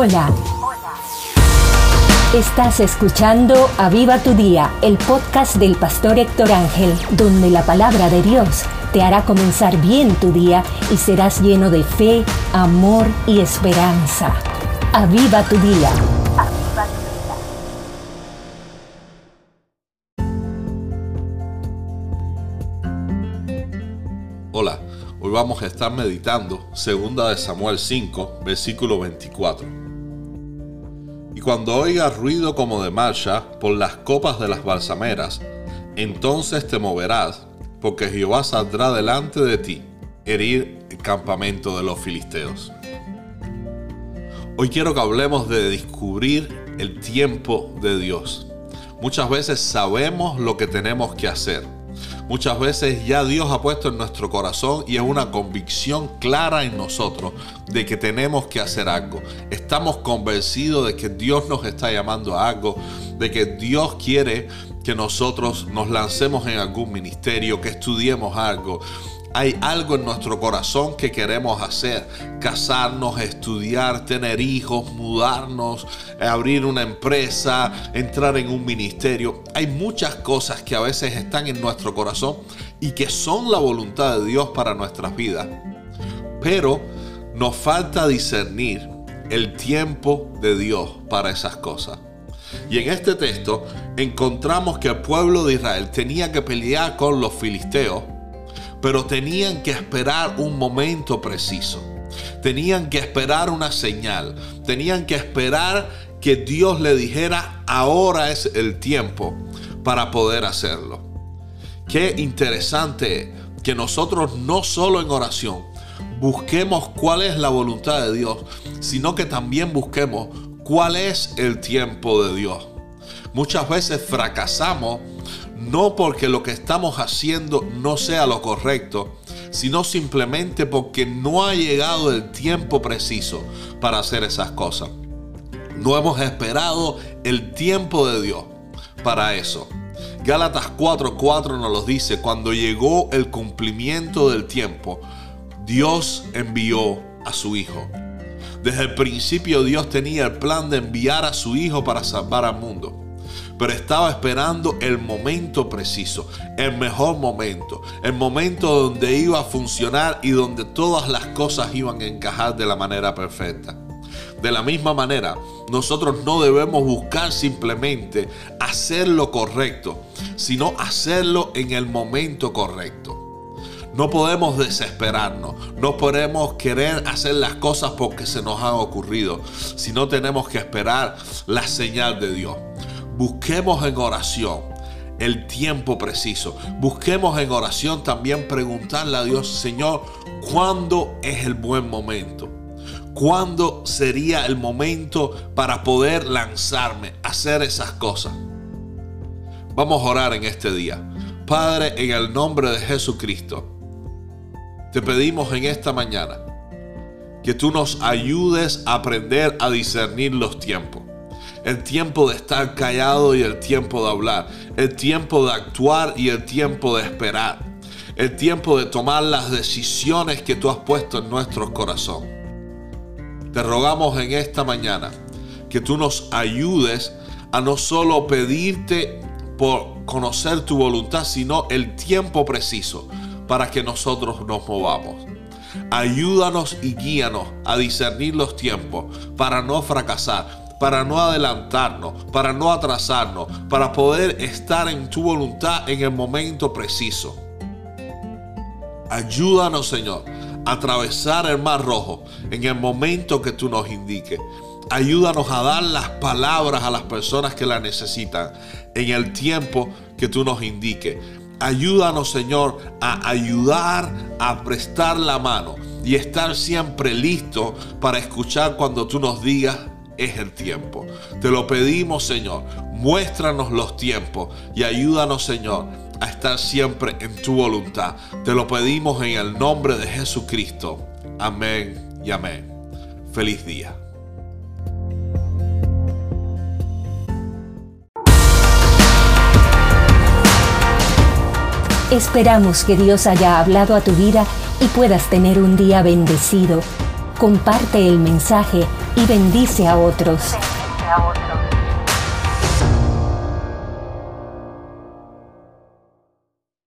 Hola. Estás escuchando Aviva tu Día, el podcast del pastor Héctor Ángel, donde la palabra de Dios te hará comenzar bien tu día y serás lleno de fe, amor y esperanza. Aviva tu Día. Hola, hoy vamos a estar meditando 2 de Samuel 5, versículo 24. Y cuando oigas ruido como de marcha por las copas de las balsameras, entonces te moverás, porque Jehová saldrá delante de ti, herir el campamento de los filisteos. Hoy quiero que hablemos de descubrir el tiempo de Dios. Muchas veces sabemos lo que tenemos que hacer Muchas veces ya Dios ha puesto en nuestro corazón y es una convicción clara en nosotros de que tenemos que hacer algo. Estamos convencidos de que Dios nos está llamando a algo, de que Dios quiere que nosotros nos lancemos en algún ministerio, que estudiemos algo, hay algo en nuestro corazón que queremos hacer. Casarnos, estudiar, tener hijos, mudarnos, abrir una empresa, entrar en un ministerio. Hay muchas cosas que a veces están en nuestro corazón y que son la voluntad de Dios para nuestras vidas. Pero nos falta discernir el tiempo de Dios para esas cosas. Y en este texto encontramos que el pueblo de Israel tenía que pelear con los filisteos pero tenían que esperar un momento preciso. Tenían que esperar una señal. Tenían que esperar que Dios le dijera, ahora es el tiempo para poder hacerlo. Qué interesante que nosotros no solo en oración busquemos cuál es la voluntad de Dios, sino que también busquemos cuál es el tiempo de Dios. Muchas veces fracasamos no porque lo que estamos haciendo no sea lo correcto, sino simplemente porque no ha llegado el tiempo preciso para hacer esas cosas. No hemos esperado el tiempo de Dios para eso. Gálatas 4:4 nos lo dice, cuando llegó el cumplimiento del tiempo, Dios envió a su Hijo. Desde el principio Dios tenía el plan de enviar a su Hijo para salvar al mundo pero estaba esperando el momento preciso, el mejor momento, el momento donde iba a funcionar y donde todas las cosas iban a encajar de la manera perfecta. De la misma manera, nosotros no debemos buscar simplemente hacer lo correcto, sino hacerlo en el momento correcto. No podemos desesperarnos, no podemos querer hacer las cosas porque se nos han ocurrido, sino tenemos que esperar la señal de Dios. Busquemos en oración el tiempo preciso. Busquemos en oración también preguntarle a Dios, Señor, ¿cuándo es el buen momento? ¿Cuándo sería el momento para poder lanzarme hacer esas cosas? Vamos a orar en este día. Padre, en el nombre de Jesucristo, te pedimos en esta mañana que tú nos ayudes a aprender a discernir los tiempos el tiempo de estar callado y el tiempo de hablar, el tiempo de actuar y el tiempo de esperar, el tiempo de tomar las decisiones que tú has puesto en nuestro corazón. Te rogamos en esta mañana que tú nos ayudes a no solo pedirte por conocer tu voluntad, sino el tiempo preciso para que nosotros nos movamos. Ayúdanos y guíanos a discernir los tiempos para no fracasar, para no adelantarnos, para no atrasarnos, para poder estar en tu voluntad en el momento preciso. Ayúdanos, Señor, a atravesar el mar rojo en el momento que tú nos indiques. Ayúdanos a dar las palabras a las personas que las necesitan en el tiempo que tú nos indiques. Ayúdanos, Señor, a ayudar, a prestar la mano y estar siempre listo para escuchar cuando tú nos digas es el tiempo. Te lo pedimos, Señor. Muéstranos los tiempos y ayúdanos, Señor, a estar siempre en tu voluntad. Te lo pedimos en el nombre de Jesucristo. Amén y amén. Feliz día. Esperamos que Dios haya hablado a tu vida y puedas tener un día bendecido comparte el mensaje y bendice a otros.